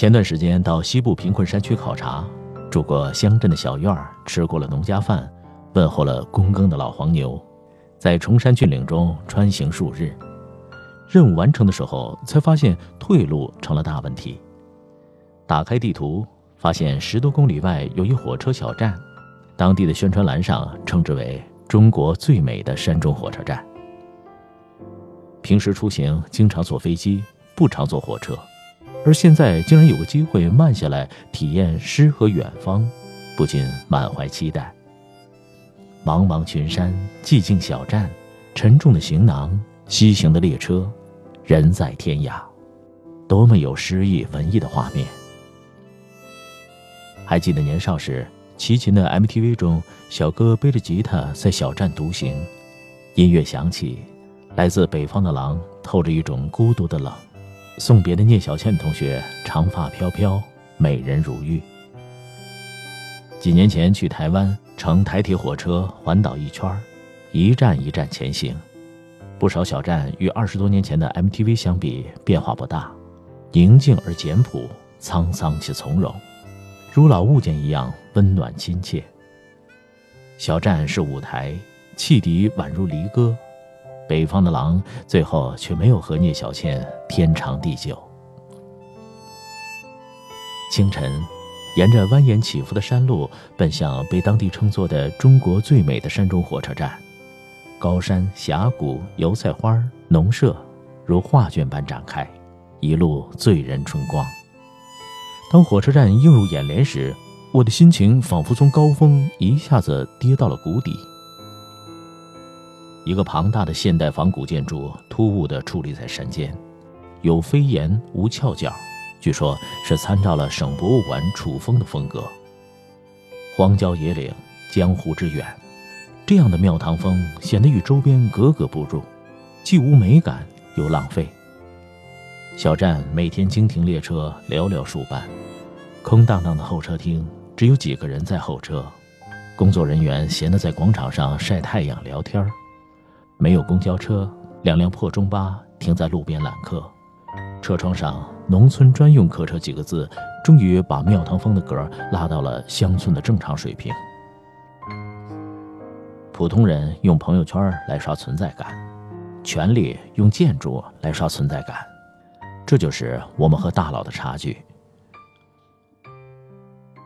前段时间到西部贫困山区考察，住过乡镇的小院儿，吃过了农家饭，问候了躬耕的老黄牛，在崇山峻岭中穿行数日。任务完成的时候，才发现退路成了大问题。打开地图，发现十多公里外有一火车小站，当地的宣传栏上称之为“中国最美的山中火车站”。平时出行经常坐飞机，不常坐火车。而现在竟然有个机会慢下来体验诗和远方，不禁满怀期待。茫茫群山，寂静小站，沉重的行囊，西行的列车，人在天涯，多么有诗意文艺的画面！还记得年少时，齐秦的 MTV 中，小哥背着吉他在小站独行，音乐响起，来自北方的狼透着一种孤独的冷。送别的聂小倩同学，长发飘飘，美人如玉。几年前去台湾，乘台铁火车环岛一圈一站一站前行。不少小站与二十多年前的 MTV 相比，变化不大，宁静而简朴，沧桑且从容，如老物件一样温暖亲切。小站是舞台，汽笛宛如离歌。北方的狼最后却没有和聂小倩天长地久。清晨，沿着蜿蜒起伏的山路，奔向被当地称作的中国最美的山中火车站。高山峡谷、油菜花、农舍，如画卷般展开，一路醉人春光。当火车站映入眼帘时，我的心情仿佛从高峰一下子跌到了谷底。一个庞大的现代仿古建筑突兀地矗立在山间，有飞檐无翘角，据说是参照了省博物馆楚风的风格。荒郊野岭，江湖之远，这样的庙堂风显得与周边格格不入，既无美感又浪费。小站每天经停列车寥寥数班，空荡荡的候车厅只有几个人在候车，工作人员闲得在广场上晒太阳聊天儿。没有公交车，两辆破中巴停在路边揽客，车窗上“农村专用客车”几个字，终于把庙堂风的格拉到了乡村的正常水平。普通人用朋友圈来刷存在感，权力用建筑来刷存在感，这就是我们和大佬的差距。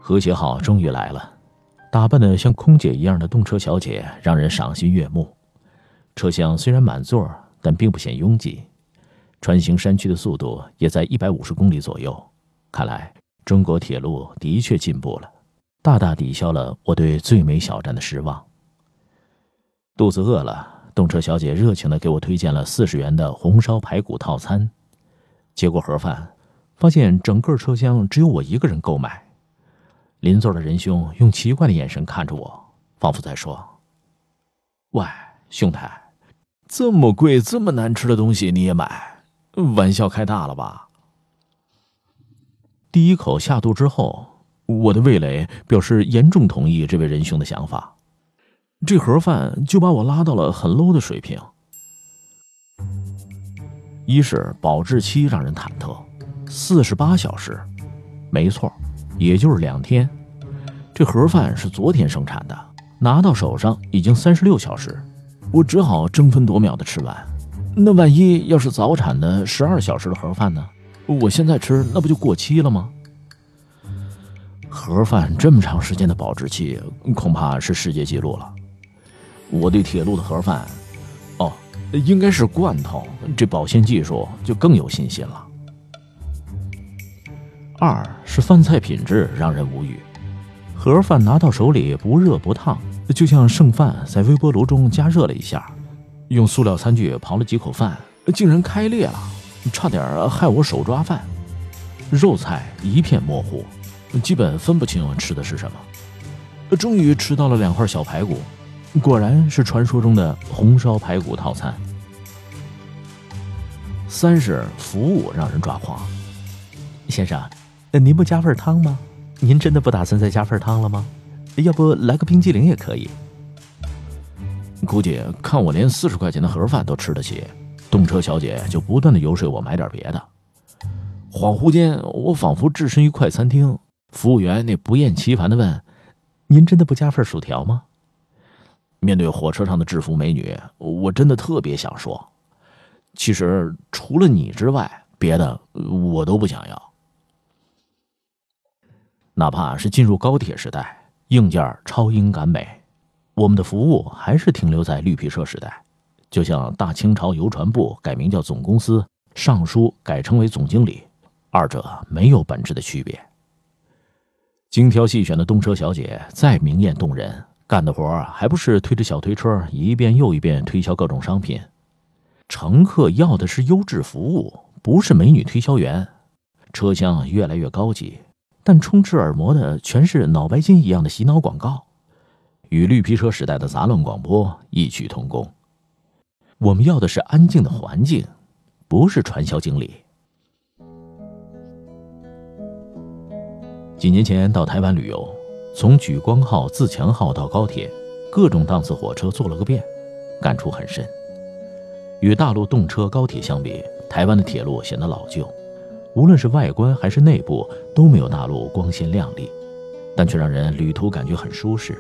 和谐号终于来了，打扮的像空姐一样的动车小姐让人赏心悦目。车厢虽然满座，但并不显拥挤。穿行山区的速度也在一百五十公里左右。看来中国铁路的确进步了，大大抵消了我对最美小站的失望。肚子饿了，动车小姐热情地给我推荐了四十元的红烧排骨套餐。接过盒饭，发现整个车厢只有我一个人购买。邻座的仁兄用奇怪的眼神看着我，仿佛在说：“喂，兄台。”这么贵、这么难吃的东西你也买？玩笑开大了吧！第一口下肚之后，我的味蕾表示严重同意这位仁兄的想法。这盒饭就把我拉到了很 low 的水平。一是保质期让人忐忑，四十八小时，没错，也就是两天。这盒饭是昨天生产的，拿到手上已经三十六小时。我只好争分夺秒的吃完，那万一要是早产的十二小时的盒饭呢？我现在吃那不就过期了吗？盒饭这么长时间的保质期，恐怕是世界纪录了。我对铁路的盒饭，哦，应该是罐头，这保鲜技术就更有信心了。二是饭菜品质让人无语，盒饭拿到手里不热不烫，就像剩饭在微波炉中加热了一下，用塑料餐具刨了几口饭，竟然开裂了，差点害我手抓饭。肉菜一片模糊，基本分不清吃的是什么。终于吃到了两块小排骨，果然是传说中的红烧排骨套餐。三是服务让人抓狂，先生，您不加份汤吗？您真的不打算再加份汤了吗？要不来个冰激凌也可以。估计看我连四十块钱的盒饭都吃得起，动车小姐就不断的游说我买点别的。恍惚间，我仿佛置身于快餐厅。服务员那不厌其烦的问：“您真的不加份薯条吗？”面对火车上的制服美女，我真的特别想说：“其实除了你之外，别的我都不想要。”哪怕是进入高铁时代，硬件超英赶美，我们的服务还是停留在绿皮车时代。就像大清朝邮传部改名叫总公司，尚书改称为总经理。二者没有本质的区别。精挑细选的动车小姐再明艳动人，干的活还不是推着小推车一遍又一遍推销各种商品。乘客要的是优质服务，不是美女推销员。车厢越来越高级，但充斥耳膜的全是脑白金一样的洗脑广告，与绿皮车时代的杂乱广播异曲同工。我们要的是安静的环境，不是传销经理。几年前到台湾旅游，从莒光号、自强号到高铁，各种档次火车坐了个遍，感触很深。与大陆动车、高铁相比，台湾的铁路显得老旧，无论是外观还是内部都没有大陆光鲜亮丽，但却让人旅途感觉很舒适。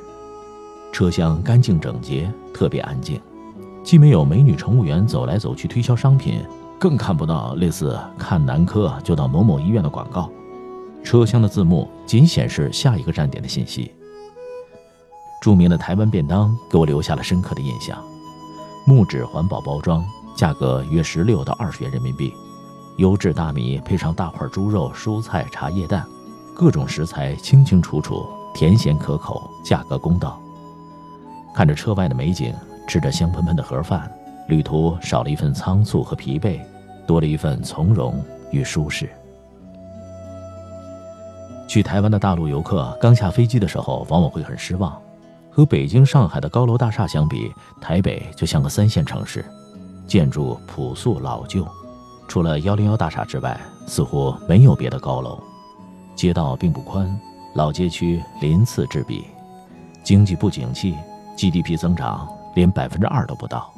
车厢干净整洁，特别安静，既没有美女乘务员走来走去推销商品，更看不到类似看男科就到某某医院的广告。车厢的字幕仅显示下一个站点的信息。著名的台湾便当给我留下了深刻的印象，木质环保包装，价格约十六到二十元人民币，优质大米配上大块猪肉、蔬菜、茶叶蛋，各种食材清清楚楚，甜咸可口，价格公道。看着车外的美景，吃着香喷喷的盒饭，旅途少了一份仓促和疲惫，多了一份从容与舒适。去台湾的大陆游客刚下飞机的时候，往往会很失望。和北京、上海的高楼大厦相比，台北就像个三线城市，建筑朴素老旧，除了幺零幺大厦之外，似乎没有别的高楼。街道并不宽，老街区鳞次栉比，经济不景气，GDP 增长连百分之二都不到。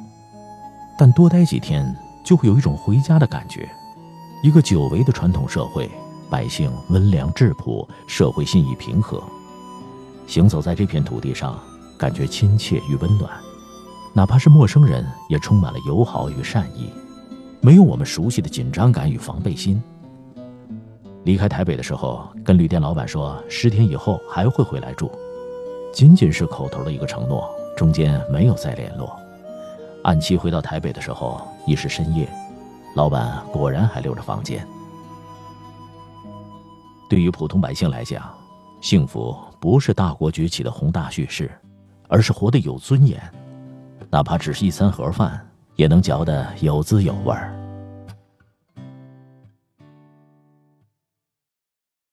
但多待几天，就会有一种回家的感觉。一个久违的传统社会。百姓温良质朴，社会信义平和。行走在这片土地上，感觉亲切与温暖，哪怕是陌生人，也充满了友好与善意，没有我们熟悉的紧张感与防备心。离开台北的时候，跟旅店老板说十天以后还会回来住，仅仅是口头的一个承诺，中间没有再联络。按期回到台北的时候，已是深夜，老板果然还留着房间。对于普通百姓来讲，幸福不是大国崛起的宏大叙事，而是活得有尊严，哪怕只是一餐盒饭，也能嚼得有滋有味儿。